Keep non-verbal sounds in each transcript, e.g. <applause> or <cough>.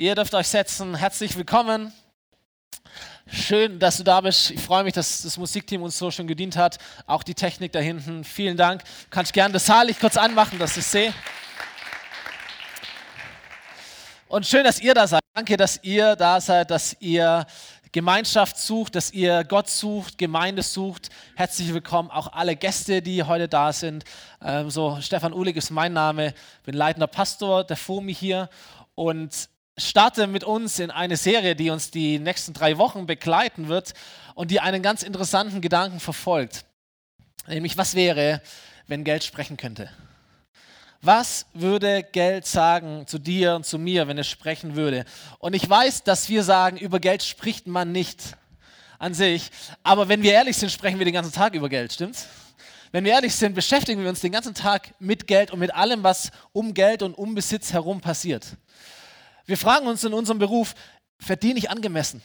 Ihr dürft euch setzen. Herzlich willkommen. Schön, dass du da bist. Ich freue mich, dass das Musikteam uns so schön gedient hat. Auch die Technik da hinten. Vielen Dank. Kannst gerne das Saallicht kurz anmachen, dass ich sehe. Und schön, dass ihr da seid. Danke, dass ihr da seid, dass ihr Gemeinschaft sucht, dass ihr Gott sucht, Gemeinde sucht. Herzlich willkommen auch alle Gäste, die heute da sind. Ähm, so, Stefan Uhlig ist mein Name, bin leitender Pastor der FOMI hier und starte mit uns in eine Serie, die uns die nächsten drei Wochen begleiten wird und die einen ganz interessanten Gedanken verfolgt. Nämlich, was wäre, wenn Geld sprechen könnte? Was würde Geld sagen zu dir und zu mir, wenn es sprechen würde? Und ich weiß, dass wir sagen, über Geld spricht man nicht an sich. Aber wenn wir ehrlich sind, sprechen wir den ganzen Tag über Geld, stimmt's? Wenn wir ehrlich sind, beschäftigen wir uns den ganzen Tag mit Geld und mit allem, was um Geld und um Besitz herum passiert. Wir fragen uns in unserem Beruf, verdiene ich angemessen?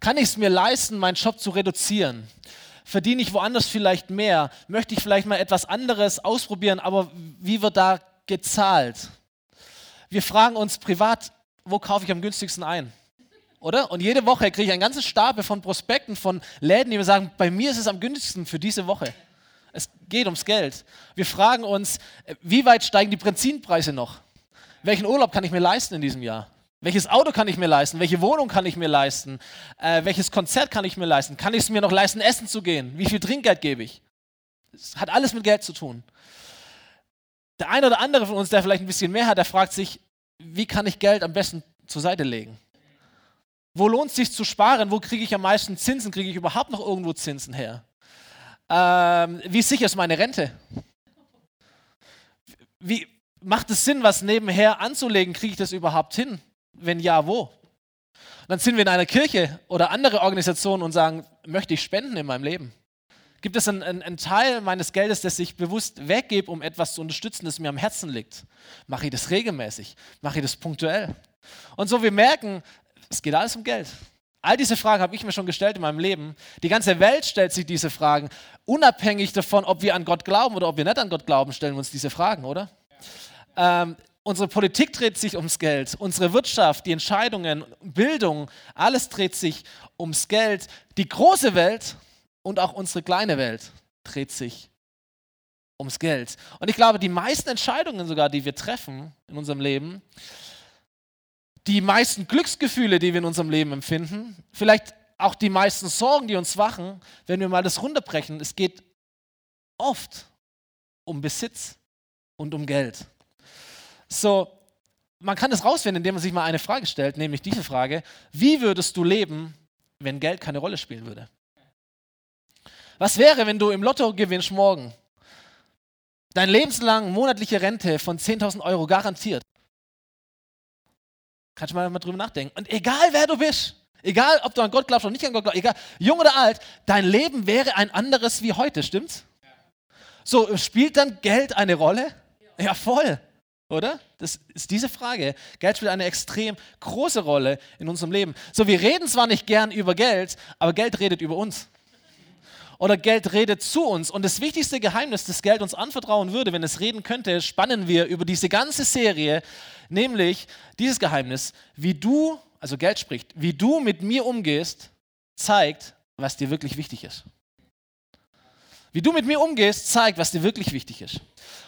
Kann ich es mir leisten, meinen Job zu reduzieren? Verdiene ich woanders vielleicht mehr? Möchte ich vielleicht mal etwas anderes ausprobieren, aber wie wird da gezahlt? Wir fragen uns privat, wo kaufe ich am günstigsten ein? Oder? Und jede Woche kriege ich einen ganzen Stapel von Prospekten von Läden, die mir sagen, bei mir ist es am günstigsten für diese Woche. Es geht ums Geld. Wir fragen uns, wie weit steigen die Benzinpreise noch? Welchen Urlaub kann ich mir leisten in diesem Jahr? Welches Auto kann ich mir leisten? Welche Wohnung kann ich mir leisten? Äh, welches Konzert kann ich mir leisten? Kann ich es mir noch leisten, essen zu gehen? Wie viel Trinkgeld gebe ich? Es hat alles mit Geld zu tun. Der eine oder andere von uns, der vielleicht ein bisschen mehr hat, der fragt sich, wie kann ich Geld am besten zur Seite legen? Wo lohnt es sich zu sparen? Wo kriege ich am meisten Zinsen? Kriege ich überhaupt noch irgendwo Zinsen her? Ähm, wie sicher ist meine Rente? Wie, macht es Sinn, was nebenher anzulegen? Kriege ich das überhaupt hin? Wenn ja, wo? dann sind wir in einer Kirche oder andere Organisationen und sagen, möchte ich spenden in meinem Leben? Gibt es einen, einen, Teil meines Geldes, das ich bewusst weggebe, um etwas zu unterstützen, das mir am Herzen liegt? Mache ich das regelmäßig? Mache ich das punktuell? Und so wir merken, es geht alles um Geld. All diese Fragen habe ich mir schon gestellt in meinem Leben. Die ganze Welt stellt sich diese Fragen. Unabhängig davon, ob wir an Gott glauben oder ob wir nicht an Gott glauben, stellen wir uns diese Fragen, oder? Ähm, unsere Politik dreht sich ums Geld, unsere Wirtschaft, die Entscheidungen, Bildung, alles dreht sich ums Geld. Die große Welt und auch unsere kleine Welt dreht sich ums Geld. Und ich glaube, die meisten Entscheidungen sogar, die wir treffen in unserem Leben, die meisten Glücksgefühle, die wir in unserem Leben empfinden, vielleicht auch die meisten Sorgen, die uns wachen, wenn wir mal das runterbrechen, es geht oft um Besitz und um Geld. So, man kann das rausfinden, indem man sich mal eine Frage stellt, nämlich diese Frage, wie würdest du leben, wenn Geld keine Rolle spielen würde? Was wäre, wenn du im Lotto gewinnst morgen? Dein lebenslang monatliche Rente von 10.000 Euro garantiert. Kannst du mal, mal drüber nachdenken. Und egal wer du bist, egal ob du an Gott glaubst oder nicht an Gott glaubst, egal, jung oder alt, dein Leben wäre ein anderes wie heute, stimmt's? So, spielt dann Geld eine Rolle? Ja, voll. Oder? Das ist diese Frage. Geld spielt eine extrem große Rolle in unserem Leben. So, wir reden zwar nicht gern über Geld, aber Geld redet über uns. Oder Geld redet zu uns. Und das wichtigste Geheimnis, das Geld uns anvertrauen würde, wenn es reden könnte, spannen wir über diese ganze Serie, nämlich dieses Geheimnis, wie du, also Geld spricht, wie du mit mir umgehst, zeigt, was dir wirklich wichtig ist. Wie du mit mir umgehst, zeigt, was dir wirklich wichtig ist.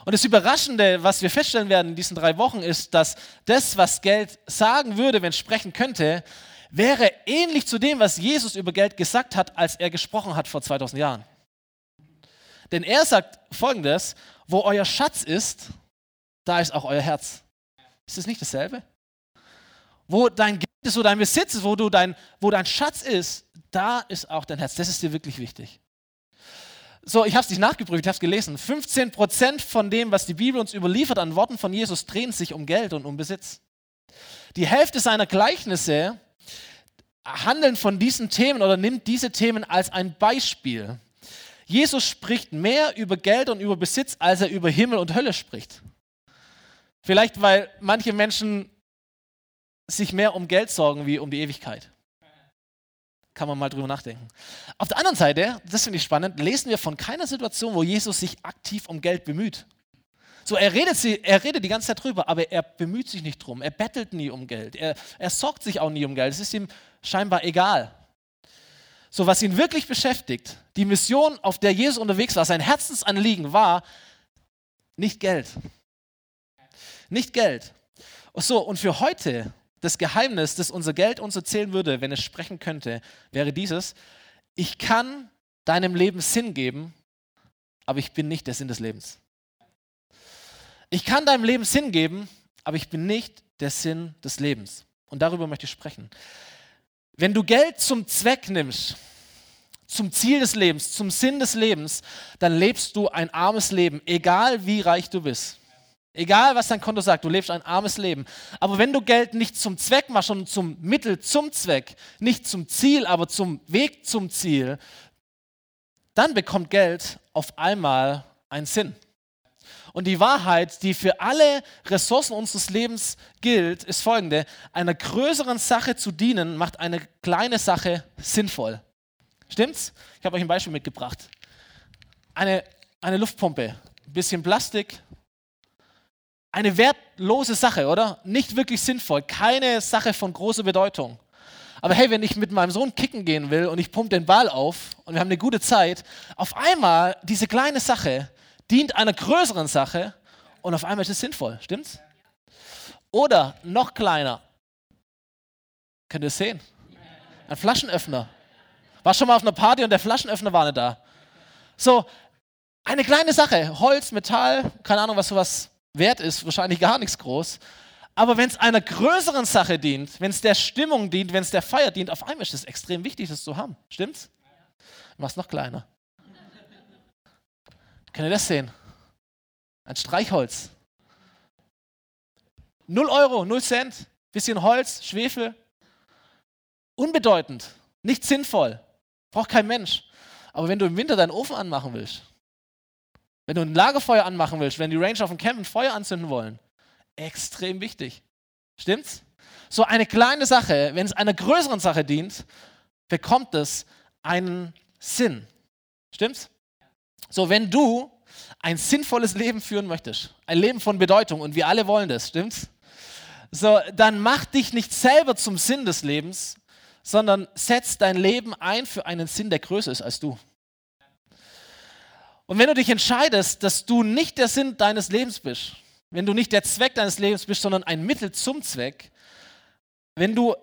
Und das Überraschende, was wir feststellen werden in diesen drei Wochen, ist, dass das, was Geld sagen würde, wenn es sprechen könnte, wäre ähnlich zu dem, was Jesus über Geld gesagt hat, als er gesprochen hat vor 2000 Jahren. Denn er sagt folgendes, wo euer Schatz ist, da ist auch euer Herz. Ist das nicht dasselbe? Wo dein Geld ist, wo dein Besitz ist, wo, du dein, wo dein Schatz ist, da ist auch dein Herz. Das ist dir wirklich wichtig. So, ich habe es nicht nachgeprüft, ich habe es gelesen. 15% von dem, was die Bibel uns überliefert an Worten von Jesus, drehen sich um Geld und um Besitz. Die Hälfte seiner Gleichnisse handeln von diesen Themen oder nimmt diese Themen als ein Beispiel. Jesus spricht mehr über Geld und über Besitz, als er über Himmel und Hölle spricht. Vielleicht, weil manche Menschen sich mehr um Geld sorgen wie um die Ewigkeit. Kann man mal drüber nachdenken. Auf der anderen Seite, das finde ich spannend, lesen wir von keiner Situation, wo Jesus sich aktiv um Geld bemüht. So, er redet, sie, er redet die ganze Zeit drüber, aber er bemüht sich nicht drum. Er bettelt nie um Geld. Er, er sorgt sich auch nie um Geld. Es ist ihm scheinbar egal. So, was ihn wirklich beschäftigt, die Mission, auf der Jesus unterwegs war, sein Herzensanliegen war nicht Geld. Nicht Geld. So, und für heute, das Geheimnis, das unser Geld uns erzählen würde, wenn es sprechen könnte, wäre dieses, ich kann deinem Leben Sinn geben, aber ich bin nicht der Sinn des Lebens. Ich kann deinem Leben Sinn geben, aber ich bin nicht der Sinn des Lebens. Und darüber möchte ich sprechen. Wenn du Geld zum Zweck nimmst, zum Ziel des Lebens, zum Sinn des Lebens, dann lebst du ein armes Leben, egal wie reich du bist. Egal, was dein Konto sagt, du lebst ein armes Leben. Aber wenn du Geld nicht zum Zweck machst, sondern zum Mittel zum Zweck, nicht zum Ziel, aber zum Weg zum Ziel, dann bekommt Geld auf einmal einen Sinn. Und die Wahrheit, die für alle Ressourcen unseres Lebens gilt, ist folgende. Einer größeren Sache zu dienen, macht eine kleine Sache sinnvoll. Stimmt's? Ich habe euch ein Beispiel mitgebracht. Eine, eine Luftpumpe, ein bisschen Plastik. Eine wertlose Sache, oder? Nicht wirklich sinnvoll. Keine Sache von großer Bedeutung. Aber hey, wenn ich mit meinem Sohn kicken gehen will und ich pumpe den Ball auf und wir haben eine gute Zeit, auf einmal diese kleine Sache dient einer größeren Sache und auf einmal ist es sinnvoll. Stimmt's? Oder noch kleiner. Könnt ihr es sehen? Ein Flaschenöffner. War schon mal auf einer Party und der Flaschenöffner war nicht da. So, eine kleine Sache. Holz, Metall, keine Ahnung, was sowas wert ist, wahrscheinlich gar nichts groß. Aber wenn es einer größeren Sache dient, wenn es der Stimmung dient, wenn es der Feier dient, auf einmal ist es extrem wichtig, das zu haben. Stimmt's? Mach's noch kleiner. Könnt ihr das sehen? Ein Streichholz. Null Euro, null Cent, bisschen Holz, Schwefel. Unbedeutend, nicht sinnvoll, braucht kein Mensch. Aber wenn du im Winter deinen Ofen anmachen willst, wenn du ein Lagerfeuer anmachen willst, wenn die Ranger auf dem Camp ein Feuer anzünden wollen, extrem wichtig. Stimmt's? So eine kleine Sache, wenn es einer größeren Sache dient, bekommt es einen Sinn. Stimmt's? So, wenn du ein sinnvolles Leben führen möchtest, ein Leben von Bedeutung, und wir alle wollen das, stimmt's? So, dann mach dich nicht selber zum Sinn des Lebens, sondern setz dein Leben ein für einen Sinn, der größer ist als du. Und wenn du dich entscheidest, dass du nicht der Sinn deines Lebens bist, wenn du nicht der Zweck deines Lebens bist, sondern ein Mittel zum Zweck, wenn du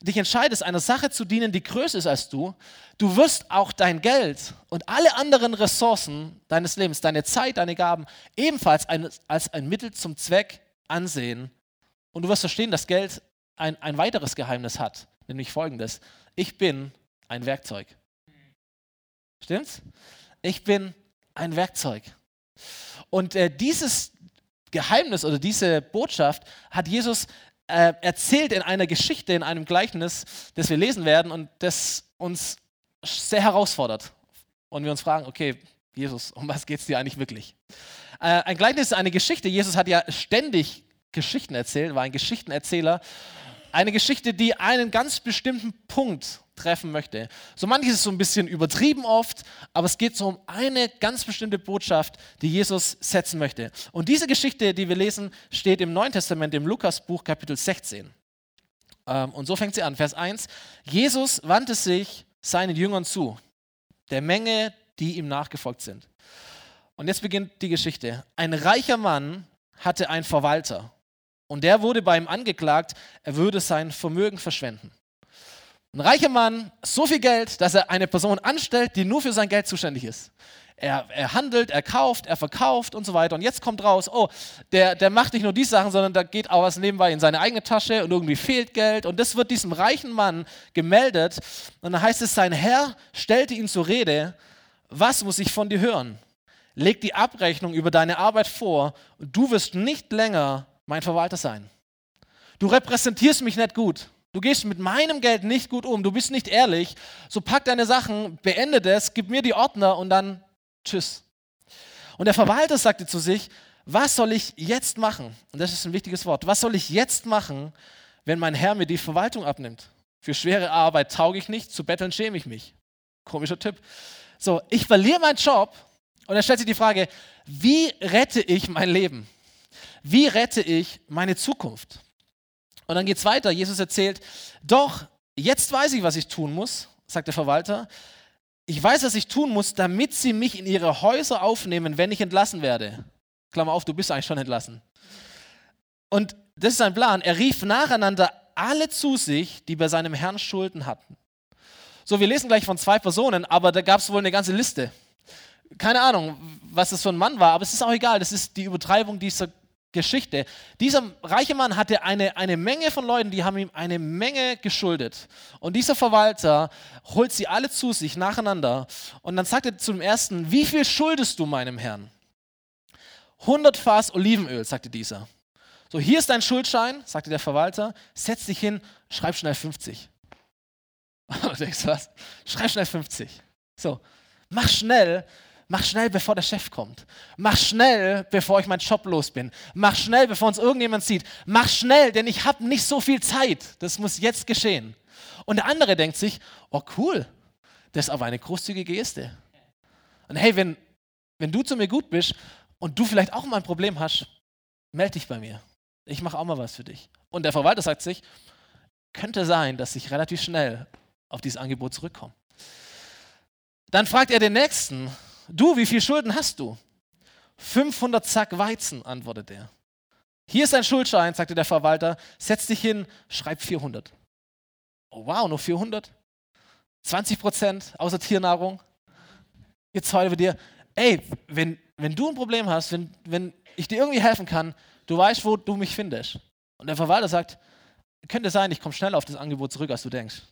dich entscheidest, einer Sache zu dienen, die größer ist als du, du wirst auch dein Geld und alle anderen Ressourcen deines Lebens, deine Zeit, deine Gaben, ebenfalls ein, als ein Mittel zum Zweck ansehen. Und du wirst verstehen, dass Geld ein, ein weiteres Geheimnis hat, nämlich folgendes. Ich bin ein Werkzeug. Stimmt's? Ich bin ein Werkzeug. Und äh, dieses Geheimnis oder diese Botschaft hat Jesus äh, erzählt in einer Geschichte, in einem Gleichnis, das wir lesen werden und das uns sehr herausfordert. Und wir uns fragen, okay, Jesus, <laughs> um was geht es dir eigentlich wirklich? Äh, ein Gleichnis ist eine Geschichte. Jesus hat ja ständig Geschichten erzählt, war ein Geschichtenerzähler. Eine Geschichte, die einen ganz bestimmten Punkt treffen möchte. So manches ist so ein bisschen übertrieben oft, aber es geht so um eine ganz bestimmte Botschaft, die Jesus setzen möchte. Und diese Geschichte, die wir lesen, steht im Neuen Testament, im Lukasbuch Kapitel 16. Ähm, und so fängt sie an, Vers 1. Jesus wandte sich seinen Jüngern zu, der Menge, die ihm nachgefolgt sind. Und jetzt beginnt die Geschichte. Ein reicher Mann hatte einen Verwalter und der wurde bei ihm angeklagt, er würde sein Vermögen verschwenden. Ein reicher Mann, so viel Geld, dass er eine Person anstellt, die nur für sein Geld zuständig ist. Er, er, handelt, er kauft, er verkauft und so weiter. Und jetzt kommt raus, oh, der, der macht nicht nur die Sachen, sondern da geht auch was nebenbei in seine eigene Tasche und irgendwie fehlt Geld. Und das wird diesem reichen Mann gemeldet. Und dann heißt es, sein Herr stellte ihn zur Rede, was muss ich von dir hören? Leg die Abrechnung über deine Arbeit vor und du wirst nicht länger mein Verwalter sein. Du repräsentierst mich nicht gut. Du gehst mit meinem Geld nicht gut um, du bist nicht ehrlich. So pack deine Sachen, beende das, gib mir die Ordner und dann tschüss. Und der Verwalter sagte zu sich, was soll ich jetzt machen? Und das ist ein wichtiges Wort. Was soll ich jetzt machen, wenn mein Herr mir die Verwaltung abnimmt? Für schwere Arbeit tauge ich nicht, zu betteln schäme ich mich. Komischer Tipp. So, ich verliere meinen Job Und er stellt sich die Frage, wie rette ich mein Leben? Wie rette ich meine Zukunft? Und dann geht es weiter. Jesus erzählt, doch, jetzt weiß ich, was ich tun muss, sagt der Verwalter. Ich weiß, was ich tun muss, damit sie mich in ihre Häuser aufnehmen, wenn ich entlassen werde. Klammer auf, du bist eigentlich schon entlassen. Und das ist sein Plan. Er rief nacheinander alle zu sich, die bei seinem Herrn Schulden hatten. So, wir lesen gleich von zwei Personen, aber da gab es wohl eine ganze Liste. Keine Ahnung, was das für ein Mann war, aber es ist auch egal. Das ist die Übertreibung dieser Geschichte. Dieser reiche Mann hatte eine, eine Menge von Leuten, die haben ihm eine Menge geschuldet. Und dieser Verwalter holt sie alle zu sich nacheinander. Und dann sagt er zum ersten, wie viel schuldest du meinem Herrn? 100 Fass Olivenöl, sagte dieser. So, hier ist dein Schuldschein, sagte der Verwalter. Setz dich hin, schreib schnell 50. <laughs> du denkst was? Schreib schnell 50. So, mach schnell, Mach schnell, bevor der Chef kommt. Mach schnell, bevor ich meinen Job los bin. Mach schnell, bevor uns irgendjemand sieht. Mach schnell, denn ich habe nicht so viel Zeit. Das muss jetzt geschehen. Und der andere denkt sich, oh cool, das ist aber eine großzügige Geste. Und hey, wenn, wenn du zu mir gut bist und du vielleicht auch mal ein Problem hast, melde dich bei mir. Ich mache auch mal was für dich. Und der Verwalter sagt sich, könnte sein, dass ich relativ schnell auf dieses Angebot zurückkomme. Dann fragt er den Nächsten, Du, wie viel Schulden hast du? 500 Zack Weizen, antwortet er. Hier ist ein Schuldschein, sagte der Verwalter. Setz dich hin, schreib 400. Oh, wow, nur 400? 20 Prozent außer Tiernahrung. Jetzt heute wir dir, ey, wenn, wenn du ein Problem hast, wenn, wenn ich dir irgendwie helfen kann, du weißt, wo du mich findest. Und der Verwalter sagt, könnte sein, ich komme schneller auf das Angebot zurück, als du denkst.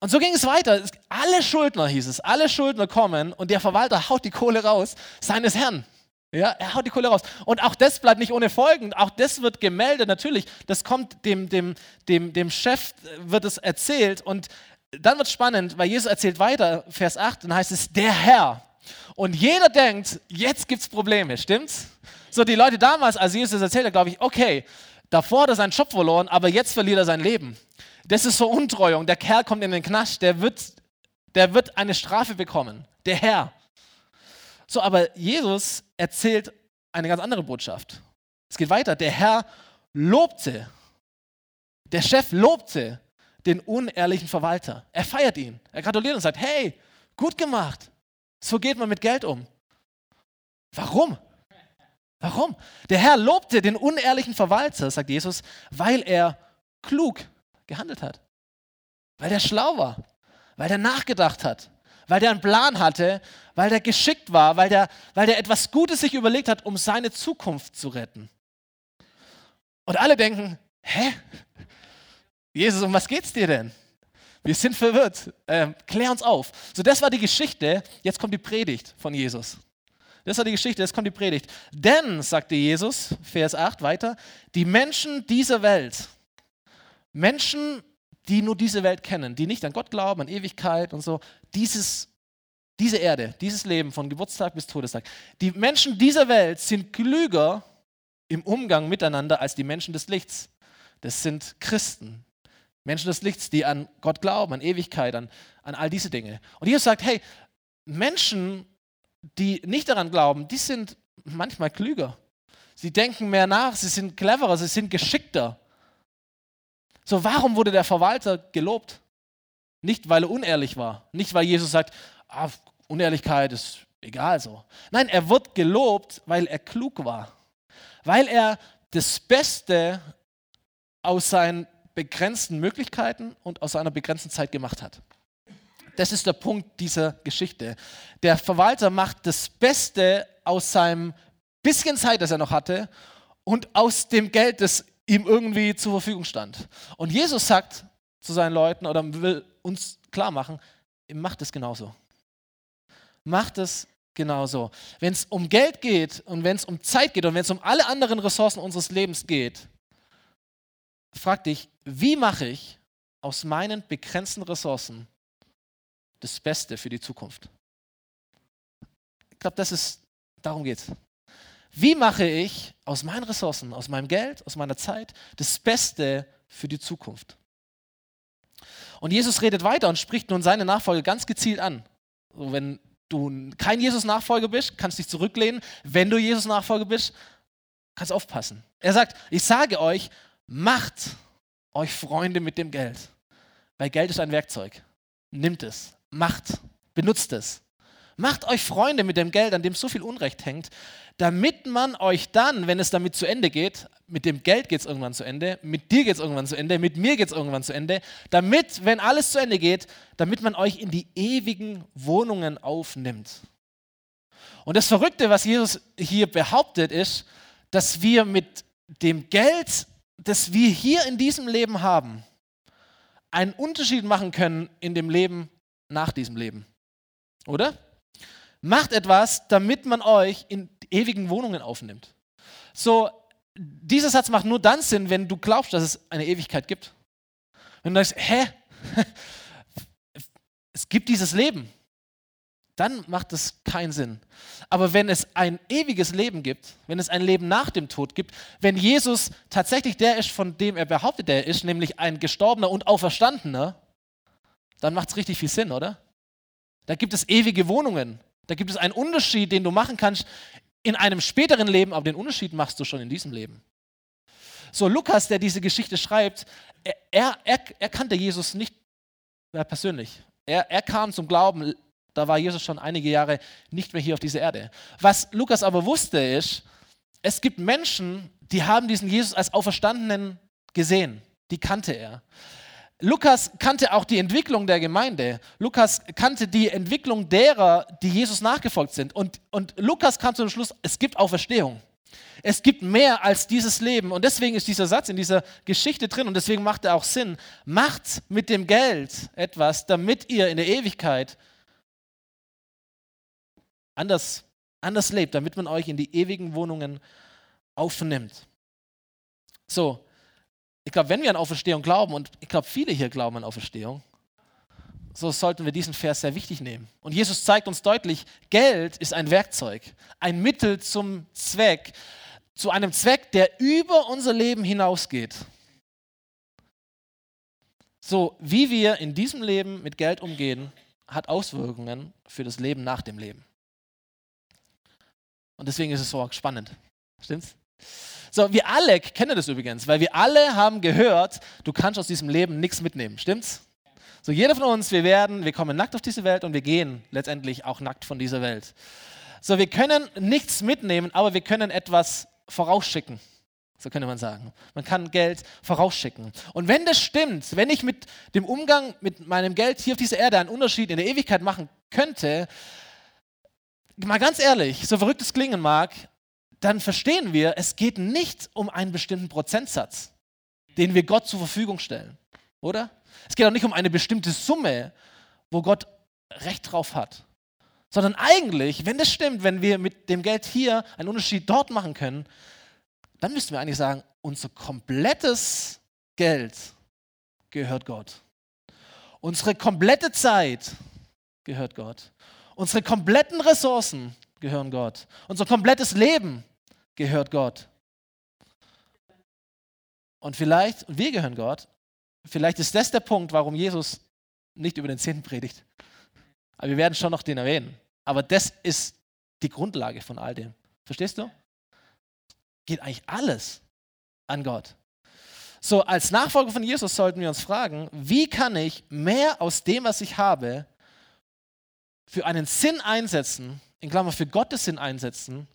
Und so ging es weiter. Alle Schuldner hieß es, alle Schuldner kommen und der Verwalter haut die Kohle raus seines Herrn. Ja, er haut die Kohle raus. Und auch das bleibt nicht ohne Folgen. Auch das wird gemeldet, natürlich. Das kommt dem, dem, dem, dem Chef, wird es erzählt. Und dann wird es spannend, weil Jesus erzählt weiter, Vers 8, dann heißt es, der Herr. Und jeder denkt, jetzt gibt es Probleme, stimmt's? So, die Leute damals, als Jesus das erzählt hat, glaube ich, okay, davor hat er seinen Job verloren, aber jetzt verliert er sein Leben. Das ist so Untreuung. Der Kerl kommt in den Knast, der wird, der wird eine Strafe bekommen. Der Herr. So, aber Jesus erzählt eine ganz andere Botschaft. Es geht weiter. Der Herr lobte, der Chef lobte den unehrlichen Verwalter. Er feiert ihn. Er gratuliert und sagt, hey, gut gemacht. So geht man mit Geld um. Warum? Warum? Der Herr lobte den unehrlichen Verwalter, sagt Jesus, weil er klug gehandelt hat. Weil der schlau war, weil der nachgedacht hat, weil der einen Plan hatte, weil der geschickt war, weil der, weil der etwas Gutes sich überlegt hat, um seine Zukunft zu retten. Und alle denken, hä? Jesus, um was geht's dir denn? Wir sind verwirrt. Ähm, klär uns auf. So, das war die Geschichte. Jetzt kommt die Predigt von Jesus. Das war die Geschichte, jetzt kommt die Predigt. Denn, sagte Jesus, Vers 8 weiter, die Menschen dieser Welt, Menschen, die nur diese Welt kennen, die nicht an Gott glauben, an Ewigkeit und so, dieses, diese Erde, dieses Leben von Geburtstag bis Todestag, die Menschen dieser Welt sind klüger im Umgang miteinander als die Menschen des Lichts. Das sind Christen, Menschen des Lichts, die an Gott glauben, an Ewigkeit, an, an all diese Dinge. Und Jesus sagt, hey, Menschen, die nicht daran glauben, die sind manchmal klüger. Sie denken mehr nach, sie sind cleverer, sie sind geschickter. So, warum wurde der Verwalter gelobt? Nicht, weil er unehrlich war. Nicht, weil Jesus sagt, ah, Unehrlichkeit ist egal so. Nein, er wird gelobt, weil er klug war. Weil er das Beste aus seinen begrenzten Möglichkeiten und aus seiner begrenzten Zeit gemacht hat. Das ist der Punkt dieser Geschichte. Der Verwalter macht das Beste aus seinem bisschen Zeit, das er noch hatte, und aus dem Geld, das ihm irgendwie zur Verfügung stand. Und Jesus sagt zu seinen Leuten oder will uns klar machen, macht es genauso. Macht es genauso. Wenn es um Geld geht und wenn es um Zeit geht und wenn es um alle anderen Ressourcen unseres Lebens geht, frag dich, wie mache ich aus meinen begrenzten Ressourcen das Beste für die Zukunft? Ich glaube, das ist, darum geht es. Wie mache ich aus meinen Ressourcen, aus meinem Geld, aus meiner Zeit das Beste für die Zukunft? Und Jesus redet weiter und spricht nun seine Nachfolge ganz gezielt an. So, wenn du kein Jesus-Nachfolger bist, kannst dich zurücklehnen. Wenn du Jesus-Nachfolger bist, kannst aufpassen. Er sagt, ich sage euch, macht euch Freunde mit dem Geld. Weil Geld ist ein Werkzeug. Nimmt es, macht, benutzt es. Macht euch Freunde mit dem Geld, an dem so viel Unrecht hängt, damit man euch dann, wenn es damit zu Ende geht, mit dem Geld geht es irgendwann zu Ende, mit dir geht es irgendwann zu Ende, mit mir geht es irgendwann zu Ende, damit, wenn alles zu Ende geht, damit man euch in die ewigen Wohnungen aufnimmt. Und das Verrückte, was Jesus hier behauptet, ist, dass wir mit dem Geld, das wir hier in diesem Leben haben, einen Unterschied machen können in dem Leben nach diesem Leben. Oder? Macht etwas, damit man euch in ewigen Wohnungen aufnimmt. So, dieser Satz macht nur dann Sinn, wenn du glaubst, dass es eine Ewigkeit gibt. Wenn du sagst, hä? <laughs> es gibt dieses Leben. Dann macht es keinen Sinn. Aber wenn es ein ewiges Leben gibt, wenn es ein Leben nach dem Tod gibt, wenn Jesus tatsächlich der ist, von dem er behauptet, er ist, nämlich ein gestorbener und auferstandener, dann macht es richtig viel Sinn, oder? Da gibt es ewige Wohnungen. Da gibt es einen Unterschied, den du machen kannst in einem späteren Leben, aber den Unterschied machst du schon in diesem Leben. So, Lukas, der diese Geschichte schreibt, er, er, er kannte Jesus nicht persönlich. Er, er kam zum Glauben, da war Jesus schon einige Jahre nicht mehr hier auf dieser Erde. Was Lukas aber wusste, ist, es gibt Menschen, die haben diesen Jesus als Auferstandenen gesehen. Die kannte er. Lukas kannte auch die Entwicklung der Gemeinde. Lukas kannte die Entwicklung derer, die Jesus nachgefolgt sind. Und, und Lukas kam zum Schluss, es gibt Auferstehung. Es gibt mehr als dieses Leben. Und deswegen ist dieser Satz in dieser Geschichte drin und deswegen macht er auch Sinn. Macht mit dem Geld etwas, damit ihr in der Ewigkeit anders, anders lebt, damit man euch in die ewigen Wohnungen aufnimmt. So, ich glaube, wenn wir an Auferstehung glauben, und ich glaube, viele hier glauben an Auferstehung, so sollten wir diesen Vers sehr wichtig nehmen. Und Jesus zeigt uns deutlich, Geld ist ein Werkzeug, ein Mittel zum Zweck, zu einem Zweck, der über unser Leben hinausgeht. So, wie wir in diesem Leben mit Geld umgehen, hat Auswirkungen für das Leben nach dem Leben. Und deswegen ist es so spannend. Stimmt's? So, wir alle kennen das übrigens, weil wir alle haben gehört, du kannst aus diesem Leben nichts mitnehmen. Stimmt's? So, jeder von uns, wir werden, wir kommen nackt auf diese Welt und wir gehen letztendlich auch nackt von dieser Welt. So, wir können nichts mitnehmen, aber wir können etwas vorausschicken. So könnte man sagen. Man kann Geld vorausschicken. Und wenn das stimmt, wenn ich mit dem Umgang mit meinem Geld hier auf dieser Erde einen Unterschied in der Ewigkeit machen könnte, mal ganz ehrlich, so verrückt es klingen mag, dann verstehen wir, es geht nicht um einen bestimmten Prozentsatz, den wir Gott zur Verfügung stellen, oder? Es geht auch nicht um eine bestimmte Summe, wo Gott Recht drauf hat, sondern eigentlich, wenn das stimmt, wenn wir mit dem Geld hier einen Unterschied dort machen können, dann müssten wir eigentlich sagen, unser komplettes Geld gehört Gott. Unsere komplette Zeit gehört Gott. Unsere kompletten Ressourcen gehören Gott. Unser komplettes Leben gehört Gott. Und vielleicht, wir gehören Gott, vielleicht ist das der Punkt, warum Jesus nicht über den Zehnten predigt. Aber wir werden schon noch den erwähnen. Aber das ist die Grundlage von all dem. Verstehst du? Geht eigentlich alles an Gott. So, als Nachfolger von Jesus sollten wir uns fragen, wie kann ich mehr aus dem, was ich habe, für einen Sinn einsetzen, in Klammer für Gottes Sinn einsetzen,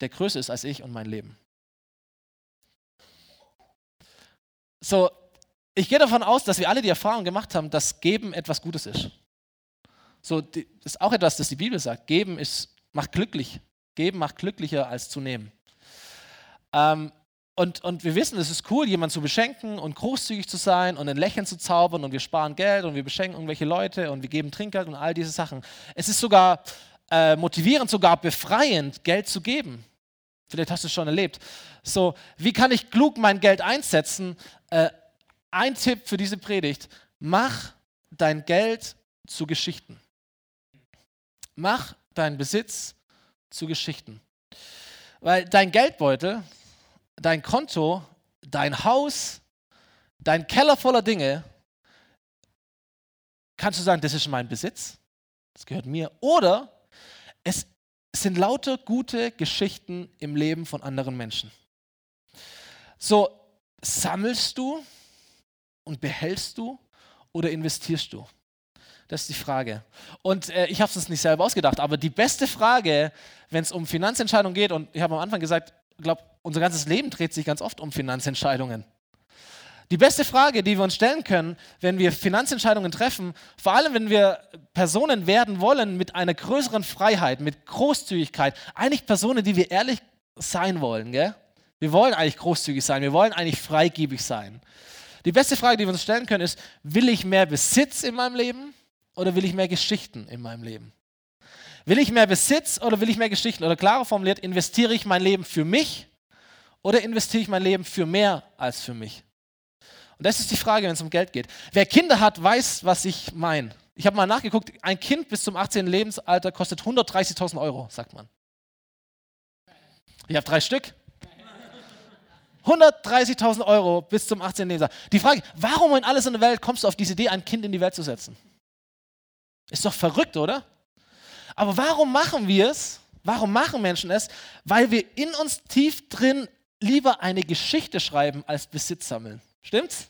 der größer ist als ich und mein Leben. So, ich gehe davon aus, dass wir alle die Erfahrung gemacht haben, dass Geben etwas Gutes ist. So, das ist auch etwas, das die Bibel sagt. Geben ist, macht glücklich. Geben macht glücklicher als zu nehmen. Ähm, und, und wir wissen, es ist cool, jemanden zu beschenken und großzügig zu sein und ein Lächeln zu zaubern und wir sparen Geld und wir beschenken irgendwelche Leute und wir geben Trinkgeld und all diese Sachen. Es ist sogar äh, motivierend, sogar befreiend, Geld zu geben. Vielleicht hast du es schon erlebt. So, wie kann ich klug mein Geld einsetzen? Äh, ein Tipp für diese Predigt: Mach dein Geld zu Geschichten. Mach deinen Besitz zu Geschichten. Weil dein Geldbeutel, dein Konto, dein Haus, dein Keller voller Dinge, kannst du sagen, das ist mein Besitz, das gehört mir. Oder Es sind lauter gute Geschichten im Leben von anderen Menschen. So, sammelst du und behältst du oder investierst du? Das ist die Frage. Und äh, ich habe es uns nicht selber ausgedacht, aber die beste Frage, wenn es um Finanzentscheidungen geht, und ich habe am Anfang gesagt, ich glaube, unser ganzes Leben dreht sich ganz oft um Finanzentscheidungen. Die beste Frage, die wir uns stellen können, wenn wir Finanzentscheidungen treffen, vor allem wenn wir Personen werden wollen mit einer größeren Freiheit, mit Großzügigkeit, eigentlich Personen, die wir ehrlich sein wollen. Gell? Wir wollen eigentlich großzügig sein, wir wollen eigentlich freigebig sein. Die beste Frage, die wir uns stellen können, ist, will ich mehr Besitz in meinem Leben oder will ich mehr Geschichten in meinem Leben? Will ich mehr Besitz oder will ich mehr Geschichten? Oder klarer formuliert, investiere ich mein Leben für mich oder investiere ich mein Leben für mehr als für mich? Und das ist die Frage, wenn es um Geld geht. Wer Kinder hat, weiß, was ich meine. Ich habe mal nachgeguckt, ein Kind bis zum 18. Lebensalter kostet 130.000 Euro, sagt man. Ich habe drei Stück. 130.000 Euro bis zum 18. Lebensalter. Die Frage, warum in alles in der Welt kommst du auf diese Idee, ein Kind in die Welt zu setzen? Ist doch verrückt, oder? Aber warum machen wir es? Warum machen Menschen es? Weil wir in uns tief drin lieber eine Geschichte schreiben als Besitz sammeln. Stimmt's?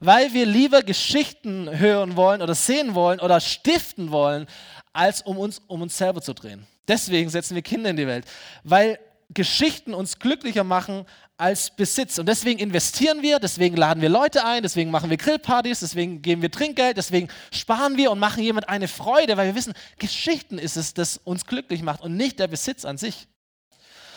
Weil wir lieber Geschichten hören wollen oder sehen wollen oder stiften wollen, als um uns um uns selber zu drehen. Deswegen setzen wir Kinder in die Welt, weil Geschichten uns glücklicher machen als Besitz. Und deswegen investieren wir, deswegen laden wir Leute ein, deswegen machen wir Grillpartys, deswegen geben wir Trinkgeld, deswegen sparen wir und machen jemand eine Freude, weil wir wissen, Geschichten ist es, das uns glücklich macht und nicht der Besitz an sich.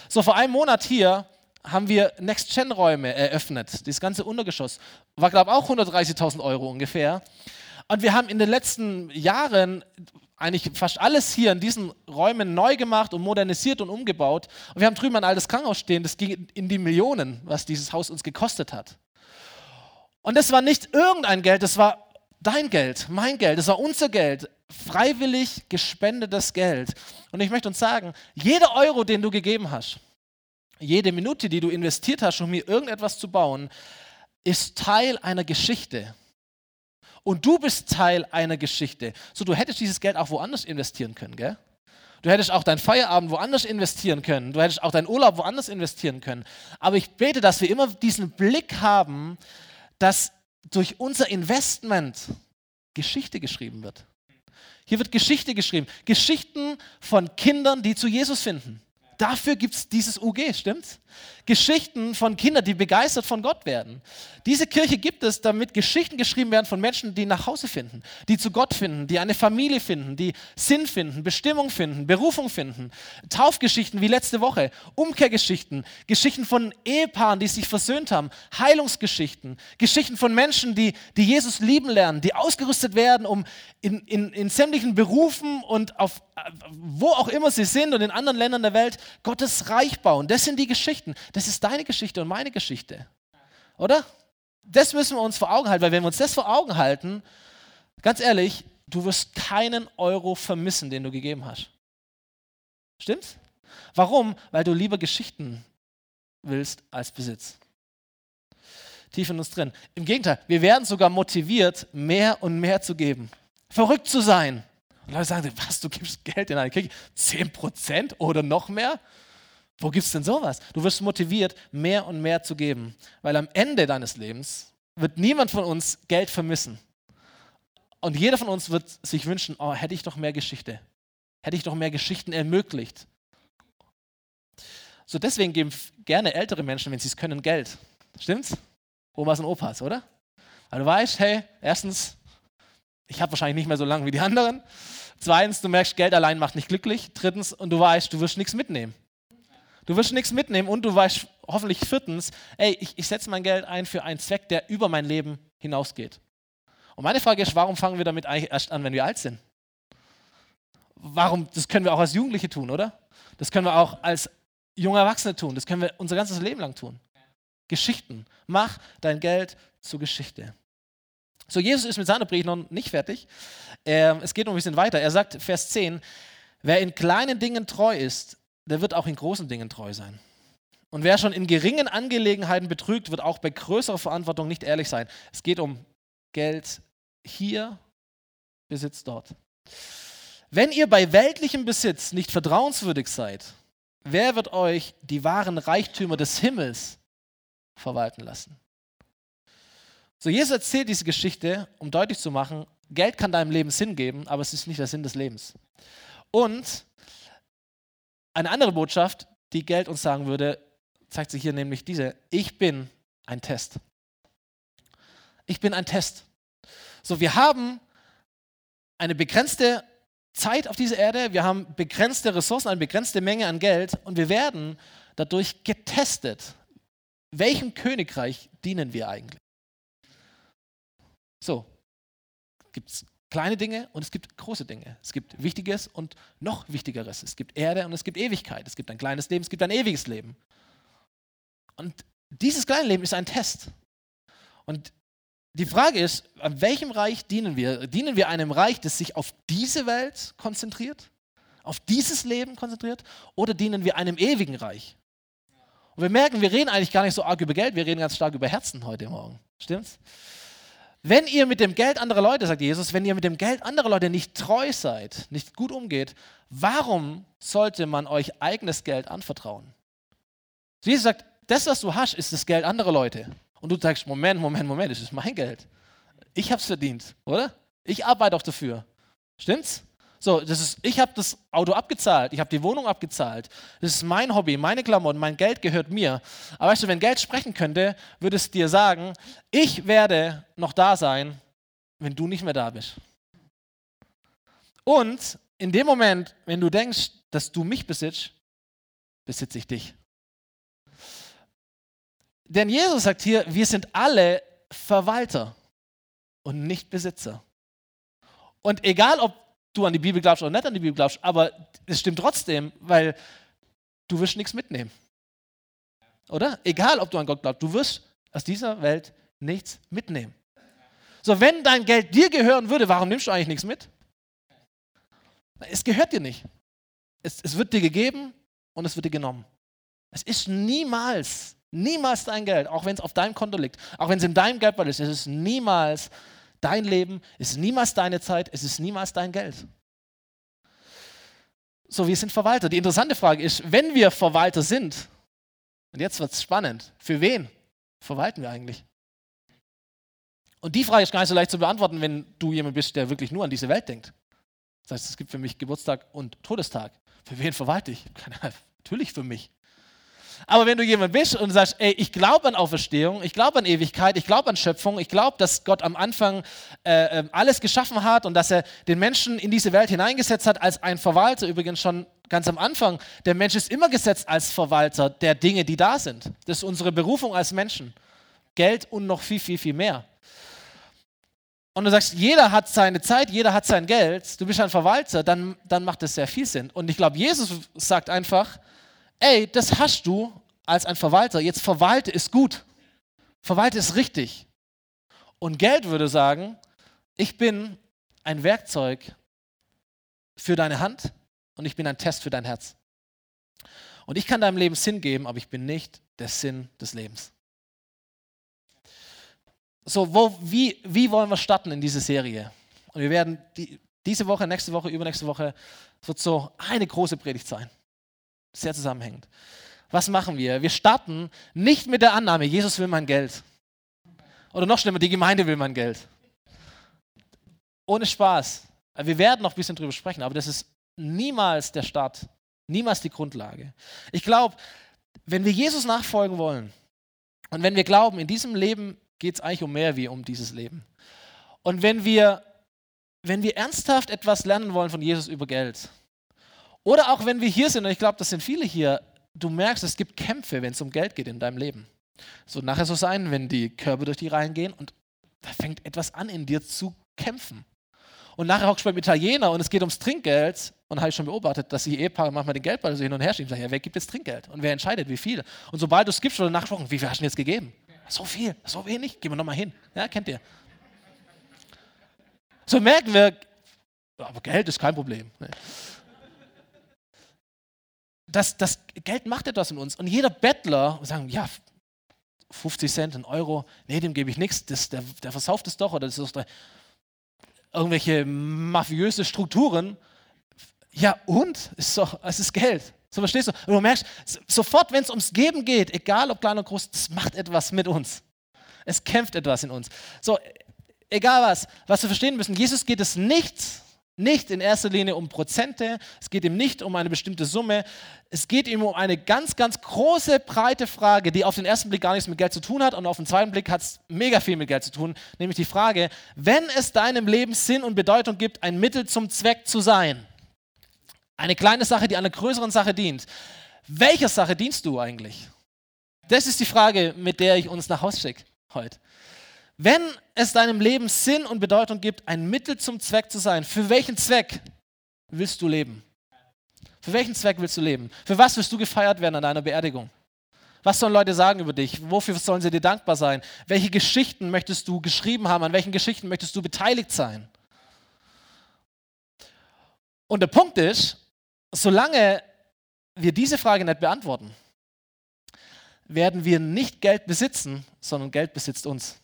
So, vor einem Monat hier haben wir Next-Gen-Räume eröffnet. Das ganze Untergeschoss war, glaube ich, auch 130.000 Euro ungefähr. Und wir haben in den letzten Jahren eigentlich fast alles hier in diesen Räumen neu gemacht und modernisiert und umgebaut. Und wir haben drüben ein altes Krankenhaus stehen, das ging in die Millionen, was dieses Haus uns gekostet hat. Und das war nicht irgendein Geld, das war dein Geld, mein Geld, das war unser Geld, freiwillig gespendetes Geld. Und ich möchte uns sagen, jeder Euro, den du gegeben hast, jede Minute, die du investiert hast, um mir irgendetwas zu bauen, ist Teil einer Geschichte. Und du bist Teil einer Geschichte. So, du hättest dieses Geld auch woanders investieren können, gell? Du hättest auch deinen Feierabend woanders investieren können. Du hättest auch deinen Urlaub woanders investieren können. Aber ich bete, dass wir immer diesen Blick haben, dass durch unser Investment Geschichte geschrieben wird. Hier wird Geschichte geschrieben. Geschichten von Kindern, die zu Jesus finden. Dafür gibt es dieses UG, stimmt's? Geschichten von Kindern, die begeistert von Gott werden. Diese Kirche gibt es, damit Geschichten geschrieben werden von Menschen, die nach Hause finden, die zu Gott finden, die eine Familie finden, die Sinn finden, Bestimmung finden, Berufung finden. Taufgeschichten wie letzte Woche, Umkehrgeschichten, Geschichten von Ehepaaren, die sich versöhnt haben, Heilungsgeschichten, Geschichten von Menschen, die, die Jesus lieben lernen, die ausgerüstet werden, um in, in, in sämtlichen Berufen und auf wo auch immer sie sind und in anderen Ländern der Welt Gottes Reich bauen. Das sind die Geschichten. Das ist deine Geschichte und meine Geschichte. Oder? Das müssen wir uns vor Augen halten, weil wenn wir uns das vor Augen halten, ganz ehrlich, du wirst keinen Euro vermissen, den du gegeben hast. Stimmt's? Warum? Weil du lieber Geschichten willst als Besitz. Tief in uns drin. Im Gegenteil, wir werden sogar motiviert, mehr und mehr zu geben. Verrückt zu sein. Und Leute sagen, was, du gibst Geld in eine Kirche? 10% oder noch mehr? Wo gibt es denn sowas? Du wirst motiviert, mehr und mehr zu geben, weil am Ende deines Lebens wird niemand von uns Geld vermissen. Und jeder von uns wird sich wünschen, oh, hätte ich doch mehr Geschichte. Hätte ich doch mehr Geschichten ermöglicht. So deswegen geben gerne ältere Menschen, wenn sie es können, Geld. Stimmt's? Omas und Opas, oder? Weil du weißt, hey, erstens, ich habe wahrscheinlich nicht mehr so lange wie die anderen. Zweitens, du merkst, Geld allein macht nicht glücklich. Drittens, und du weißt, du wirst nichts mitnehmen. Du wirst nichts mitnehmen und du weißt hoffentlich viertens, ey, ich, ich setze mein Geld ein für einen Zweck, der über mein Leben hinausgeht. Und meine Frage ist, warum fangen wir damit eigentlich erst an, wenn wir alt sind? Warum? Das können wir auch als Jugendliche tun, oder? Das können wir auch als junge Erwachsene tun. Das können wir unser ganzes Leben lang tun. Geschichten. Mach dein Geld zur Geschichte. So, Jesus ist mit seiner Predigt noch nicht fertig. Ähm, es geht noch ein bisschen weiter. Er sagt, Vers 10, wer in kleinen Dingen treu ist, der wird auch in großen Dingen treu sein. Und wer schon in geringen Angelegenheiten betrügt, wird auch bei größerer Verantwortung nicht ehrlich sein. Es geht um Geld hier, Besitz dort. wenn ihr bei weltlichem Besitz nicht vertrauenswürdig seid, wer wird euch die wahren Reichtümer des Himmels verwalten lassen? So, Jesus erzählt diese Geschichte, um deutlich zu machen, Geld kann deinem Leben Sinn geben, aber es ist nicht der Sinn des Lebens. Und eine andere Botschaft, die Geld uns sagen würde, zeigt sich hier nämlich diese. Ich bin ein Test. Ich bin ein Test. So, wir haben eine begrenzte Zeit auf dieser Erde, wir haben begrenzte Ressourcen, eine begrenzte Menge an Geld und wir werden dadurch getestet. Welchem Königreich dienen wir eigentlich? So, gibt es kleine Dinge und es gibt große Dinge. Es gibt Wichtiges und noch Wichtigeres. Es gibt Erde und es gibt Ewigkeit. Es gibt ein kleines Leben, es gibt ein ewiges Leben. Und dieses kleine Leben ist ein Test. Und die Frage ist, an welchem Reich dienen wir? Dienen wir einem Reich, das sich auf diese Welt konzentriert? Auf dieses Leben konzentriert? Oder dienen wir einem ewigen Reich? Und wir merken, wir reden eigentlich gar nicht so arg über Geld, wir reden ganz stark über Herzen heute Morgen. Stimmt's? Wenn ihr mit dem Geld anderer Leute, sagt Jesus, wenn ihr mit dem Geld anderer Leute nicht treu seid, nicht gut umgeht, warum sollte man euch eigenes Geld anvertrauen? Jesus sagt, das, was du hast, ist das Geld anderer Leute. Und du sagst, Moment, Moment, Moment, das ist mein Geld. Ich habe es verdient, oder? Ich arbeite auch dafür. Stimmt's? So, das ist, ich habe das Auto abgezahlt, ich habe die Wohnung abgezahlt. Das ist mein Hobby, meine Klamotten, mein Geld gehört mir. Aber weißt du, wenn Geld sprechen könnte, würde es dir sagen, ich werde noch da sein, wenn du nicht mehr da bist. Und in dem Moment, wenn du denkst, dass du mich besitzt, besitze ich dich. Denn Jesus sagt hier, wir sind alle Verwalter und nicht Besitzer. Und egal, ob du an die Bibel glaubst oder nicht an die Bibel glaubst, aber es stimmt trotzdem, weil du wirst nichts mitnehmen. Oder? Egal, ob du an Gott glaubst, du wirst aus dieser Welt nichts mitnehmen. So, wenn dein Geld dir gehören würde, warum nimmst du eigentlich nichts mit? Es gehört dir nicht. Es, es wird dir gegeben und es wird dir genommen. Es ist niemals, niemals dein Geld, auch wenn es auf deinem Konto liegt, auch wenn es in deinem Geldbeutel ist, es ist niemals Dein Leben ist niemals deine Zeit, es ist niemals dein Geld. So, wir sind Verwalter. Die interessante Frage ist, wenn wir Verwalter sind, und jetzt wird es spannend, für wen verwalten wir eigentlich? Und die Frage ist gar nicht so leicht zu beantworten, wenn du jemand bist, der wirklich nur an diese Welt denkt. Das heißt, es gibt für mich Geburtstag und Todestag. Für wen verwalte ich? Natürlich für mich. Aber wenn du jemand bist und sagst, ey, ich glaube an Auferstehung, ich glaube an Ewigkeit, ich glaube an Schöpfung, ich glaube, dass Gott am Anfang äh, ähm, alles geschaffen hat und dass er den Menschen in diese Welt hineingesetzt hat als ein Verwalter, übrigens schon ganz am Anfang, der Mensch ist immer gesetzt als Verwalter der Dinge, die da sind. Das ist unsere Berufung als Menschen. Geld und noch viel, viel, viel mehr. Und du sagst, jeder hat seine Zeit, jeder hat sein Geld, du bist ein Verwalter, dann, dann macht das sehr viel Sinn. Und ich glaube, Jesus sagt einfach, ey, das hast du als ein Verwalter, jetzt verwalte es gut. Verwalte es richtig. Und Geld würde sagen, ich bin ein Werkzeug für deine Hand und ich bin ein Test für dein Herz. Und ich kann deinem Leben Sinn geben, aber ich bin nicht der Sinn des Lebens. So, wo, wie, wie wollen wir starten in diese Serie? Und wir werden die, diese Woche, nächste Woche, übernächste Woche, wird so eine große Predigt sein. Sehr zusammenhängend. Was machen wir? Wir starten nicht mit der Annahme, Jesus will mein Geld. Oder noch schlimmer, die Gemeinde will mein Geld. Ohne Spaß. Wir werden noch ein bisschen drüber sprechen, aber das ist niemals der Start, niemals die Grundlage. Ich glaube, wenn wir Jesus nachfolgen wollen und wenn wir glauben, in diesem Leben geht es eigentlich um mehr wie um dieses Leben. Und wenn wir, wenn wir ernsthaft etwas lernen wollen von Jesus über Geld, oder auch wenn wir hier sind, und ich glaube, das sind viele hier, du merkst, es gibt Kämpfe, wenn es um Geld geht in deinem Leben. Es wird nachher so sein, wenn die Körbe durch die Reihen gehen und da fängt etwas an in dir zu kämpfen. Und nachher hockst du beim Italiener und es geht ums Trinkgeld. Und habe ich schon beobachtet, dass die Ehepaare manchmal den Geldball so hin und her schieben. Sagen, ja, wer gibt jetzt Trinkgeld? Und wer entscheidet, wie viel? Und sobald du es gibst, oder nachgesprochen, wie viel hast du denn jetzt gegeben? So viel, so wenig, gehen wir nochmal hin. Ja, kennt ihr. So merken wir, aber Geld ist kein Problem. Ne? Das, das Geld macht etwas in uns. Und jeder Bettler sagt, ja, 50 Cent, ein Euro, nee, dem gebe ich nichts, der, der versauft es doch oder das ist doch irgendwelche mafiöse Strukturen. Ja, und? Ist so, es ist Geld. So verstehst du? Und du merkst, sofort, wenn es ums Geben geht, egal ob klein oder groß, das macht etwas mit uns. Es kämpft etwas in uns. So, egal was, was wir verstehen müssen, Jesus geht es nicht, nicht in erster Linie um Prozente, es geht ihm nicht um eine bestimmte Summe, es geht ihm um eine ganz, ganz große, breite Frage, die auf den ersten Blick gar nichts mit Geld zu tun hat und auf den zweiten Blick hat es mega viel mit Geld zu tun, nämlich die Frage, wenn es deinem Leben Sinn und Bedeutung gibt, ein Mittel zum Zweck zu sein, eine kleine Sache, die einer größeren Sache dient. Welcher Sache dienst du eigentlich? Das ist die Frage, mit der ich uns nach Hause schicke heute. Wenn es deinem Leben Sinn und Bedeutung gibt, ein Mittel zum Zweck zu sein, für welchen Zweck willst du leben? Für welchen Zweck willst du leben? Für was wirst du gefeiert werden an deiner Beerdigung? Was sollen Leute sagen über dich? Wofür sollen sie dir dankbar sein? Welche Geschichten möchtest du geschrieben haben? An welchen Geschichten möchtest du beteiligt sein? Und der Punkt ist, solange wir diese Frage nicht beantworten, werden wir nicht Geld besitzen, sondern Geld besitzt uns.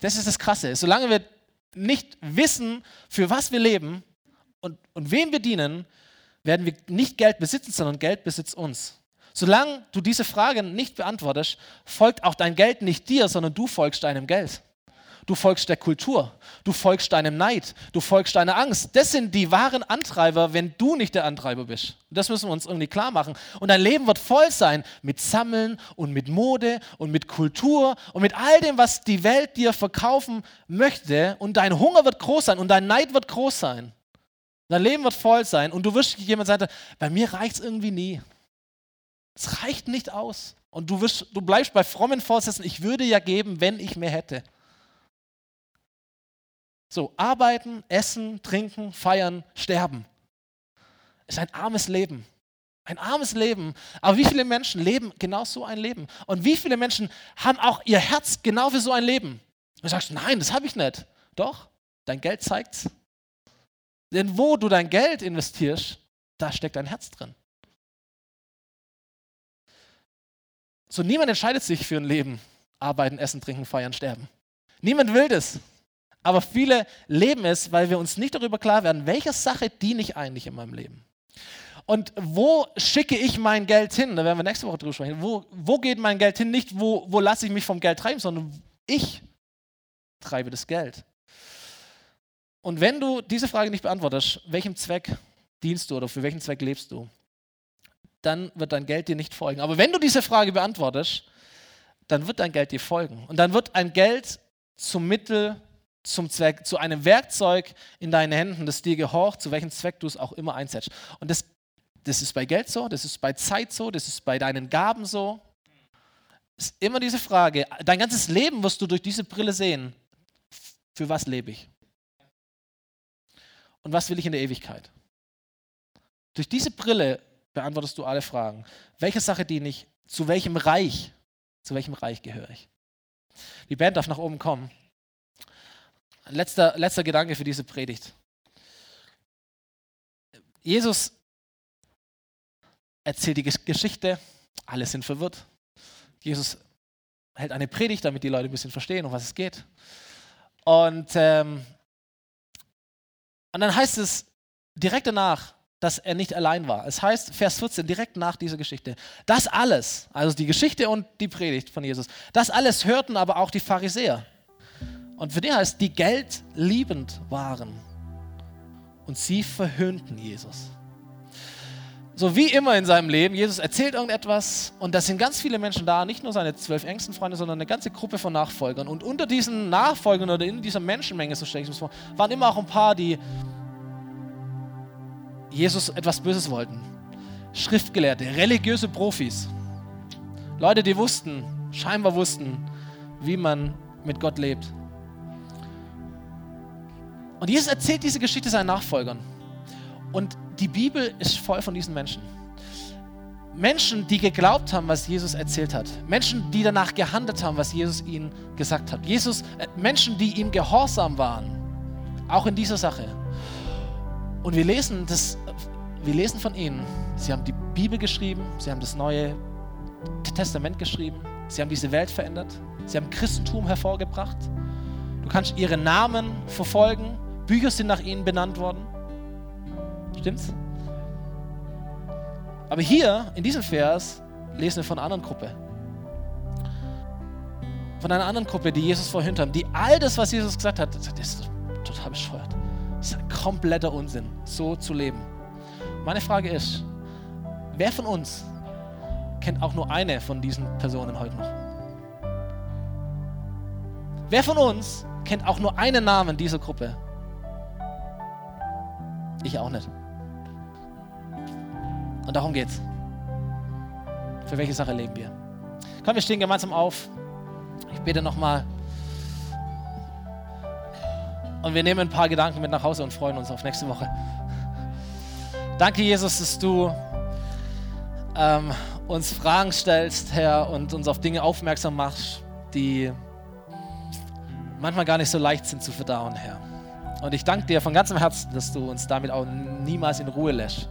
Das ist das Krasse. Solange wir nicht wissen, für was wir leben und, und wem wir dienen, werden wir nicht Geld besitzen, sondern Geld besitzt uns. Solange du diese Frage nicht beantwortest, folgt auch dein Geld nicht dir, sondern du folgst deinem Geld. Du folgst der Kultur, du folgst deinem Neid, du folgst deiner Angst. Das sind die wahren Antreiber, wenn du nicht der Antreiber bist. Das müssen wir uns irgendwie klar machen. Und dein Leben wird voll sein mit Sammeln und mit Mode und mit Kultur und mit all dem, was die Welt dir verkaufen möchte. Und dein Hunger wird groß sein und dein Neid wird groß sein. Dein Leben wird voll sein und du wirst jemand sagen, bei mir reicht es irgendwie nie. Es reicht nicht aus. Und du, wirst, du bleibst bei frommen Vorsätzen, ich würde ja geben, wenn ich mehr hätte. So, arbeiten, essen, trinken, feiern, sterben. Ist ein armes Leben. Ein armes Leben. Aber wie viele Menschen leben genau so ein Leben? Und wie viele Menschen haben auch ihr Herz genau für so ein Leben? Und du sagst, nein, das habe ich nicht. Doch, dein Geld zeigt's. Denn wo du dein Geld investierst, da steckt dein Herz drin. So, niemand entscheidet sich für ein Leben. Arbeiten, essen, trinken, feiern, sterben. Niemand will das. Aber viele leben es, weil wir uns nicht darüber klar werden, welcher Sache diene ich eigentlich in meinem Leben. Und wo schicke ich mein Geld hin? Da werden wir nächste Woche drüber sprechen. Wo, wo geht mein Geld hin? Nicht, wo, wo lasse ich mich vom Geld treiben, sondern ich treibe das Geld. Und wenn du diese Frage nicht beantwortest, welchem Zweck dienst du oder für welchen Zweck lebst du, dann wird dein Geld dir nicht folgen. Aber wenn du diese Frage beantwortest, dann wird dein Geld dir folgen. Und dann wird ein Geld zum Mittel zum Zweck, zu einem Werkzeug in deinen Händen, das dir gehorcht, zu welchem Zweck du es auch immer einsetzt. Und das, das ist bei Geld so, das ist bei Zeit so, das ist bei deinen Gaben so. Ist immer diese Frage, dein ganzes Leben wirst du durch diese Brille sehen. Für was lebe ich? Und was will ich in der Ewigkeit? Durch diese Brille beantwortest du alle Fragen. Welche Sache diene ich? Zu welchem Reich? Zu welchem Reich gehöre ich? Die Band darf nach oben kommen. Letzter, letzter Gedanke für diese Predigt. Jesus erzählt die Geschichte, alle sind verwirrt. Jesus hält eine Predigt, damit die Leute ein bisschen verstehen, um was es geht. Und, ähm, und dann heißt es direkt danach, dass er nicht allein war. Es heißt, Vers 14, direkt nach dieser Geschichte, das alles, also die Geschichte und die Predigt von Jesus, das alles hörten aber auch die Pharisäer. Und für die heißt, die Geld liebend waren. Und sie verhöhnten Jesus. So wie immer in seinem Leben, Jesus erzählt irgendetwas und da sind ganz viele Menschen da, nicht nur seine zwölf engsten Freunde, sondern eine ganze Gruppe von Nachfolgern. Und unter diesen Nachfolgern oder in dieser Menschenmenge, so stelle ich es vor, waren immer auch ein paar, die Jesus etwas Böses wollten. Schriftgelehrte, religiöse Profis. Leute, die wussten, scheinbar wussten, wie man mit Gott lebt. Und Jesus erzählt diese Geschichte seinen Nachfolgern. Und die Bibel ist voll von diesen Menschen. Menschen, die geglaubt haben, was Jesus erzählt hat. Menschen, die danach gehandelt haben, was Jesus ihnen gesagt hat. Jesus, äh, Menschen, die ihm gehorsam waren. Auch in dieser Sache. Und wir lesen, das, wir lesen von ihnen. Sie haben die Bibel geschrieben, sie haben das Neue Testament geschrieben, sie haben diese Welt verändert, sie haben Christentum hervorgebracht. Du kannst ihre Namen verfolgen, Bücher sind nach ihnen benannt worden. Stimmt's? Aber hier, in diesem Vers, lesen wir von einer anderen Gruppe. Von einer anderen Gruppe, die Jesus vorhin haben, die all das, was Jesus gesagt hat, das ist total bescheuert. Das ist ein kompletter Unsinn, so zu leben. Meine Frage ist, wer von uns kennt auch nur eine von diesen Personen heute noch? Wer von uns kennt auch nur einen Namen dieser Gruppe? Ich auch nicht. Und darum geht's. Für welche Sache leben wir? Komm, wir stehen gemeinsam auf. Ich bete nochmal. Und wir nehmen ein paar Gedanken mit nach Hause und freuen uns auf nächste Woche. Danke, Jesus, dass du ähm, uns Fragen stellst, Herr, und uns auf Dinge aufmerksam machst, die manchmal gar nicht so leicht sind zu verdauen, Herr. Und ich danke dir von ganzem Herzen, dass du uns damit auch niemals in Ruhe lässt.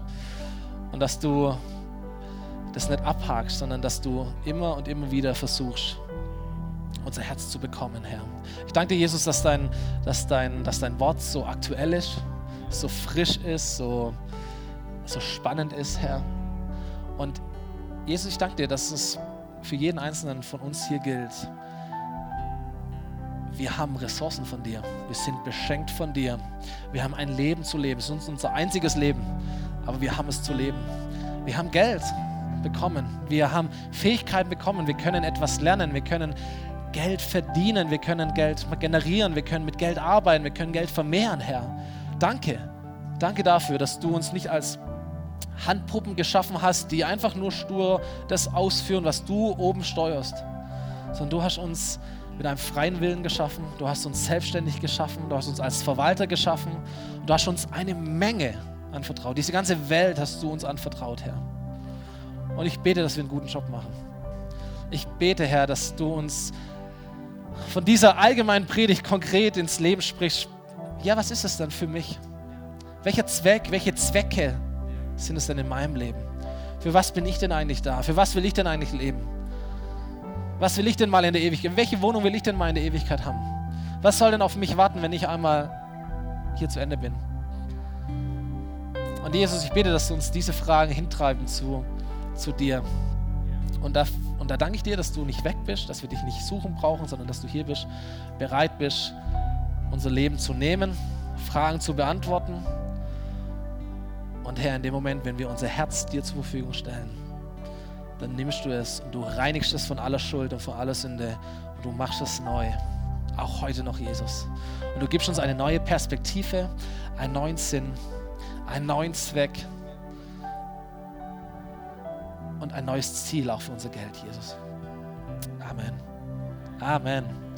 Und dass du das nicht abhakst, sondern dass du immer und immer wieder versuchst, unser Herz zu bekommen, Herr. Ich danke dir, Jesus, dass dein, dass dein, dass dein Wort so aktuell ist, so frisch ist, so, so spannend ist, Herr. Und Jesus, ich danke dir, dass es für jeden Einzelnen von uns hier gilt, wir haben Ressourcen von dir. Wir sind beschenkt von dir. Wir haben ein Leben zu leben. Es ist unser einziges Leben, aber wir haben es zu leben. Wir haben Geld bekommen. Wir haben Fähigkeiten bekommen. Wir können etwas lernen. Wir können Geld verdienen. Wir können Geld generieren. Wir können mit Geld arbeiten. Wir können Geld vermehren, Herr. Danke. Danke dafür, dass du uns nicht als Handpuppen geschaffen hast, die einfach nur stur das ausführen, was du oben steuerst, sondern du hast uns mit einem freien Willen geschaffen, du hast uns selbstständig geschaffen, du hast uns als Verwalter geschaffen du hast uns eine Menge anvertraut. Diese ganze Welt hast du uns anvertraut, Herr. Und ich bete, dass wir einen guten Job machen. Ich bete, Herr, dass du uns von dieser allgemeinen Predigt konkret ins Leben sprichst. Ja, was ist es dann für mich? Welcher Zweck, welche Zwecke sind es denn in meinem Leben? Für was bin ich denn eigentlich da? Für was will ich denn eigentlich leben? Was will ich denn mal in der Ewigkeit? Welche Wohnung will ich denn mal in der Ewigkeit haben? Was soll denn auf mich warten, wenn ich einmal hier zu Ende bin? Und Jesus, ich bete, dass du uns diese Fragen hintreiben zu, zu dir. Und da, und da danke ich dir, dass du nicht weg bist, dass wir dich nicht suchen brauchen, sondern dass du hier bist, bereit bist, unser Leben zu nehmen, Fragen zu beantworten. Und Herr, in dem Moment, wenn wir unser Herz dir zur Verfügung stellen, dann nimmst du es und du reinigst es von aller Schuld und von aller Sünde und du machst es neu. Auch heute noch, Jesus. Und du gibst uns eine neue Perspektive, einen neuen Sinn, einen neuen Zweck und ein neues Ziel auch für unser Geld, Jesus. Amen. Amen.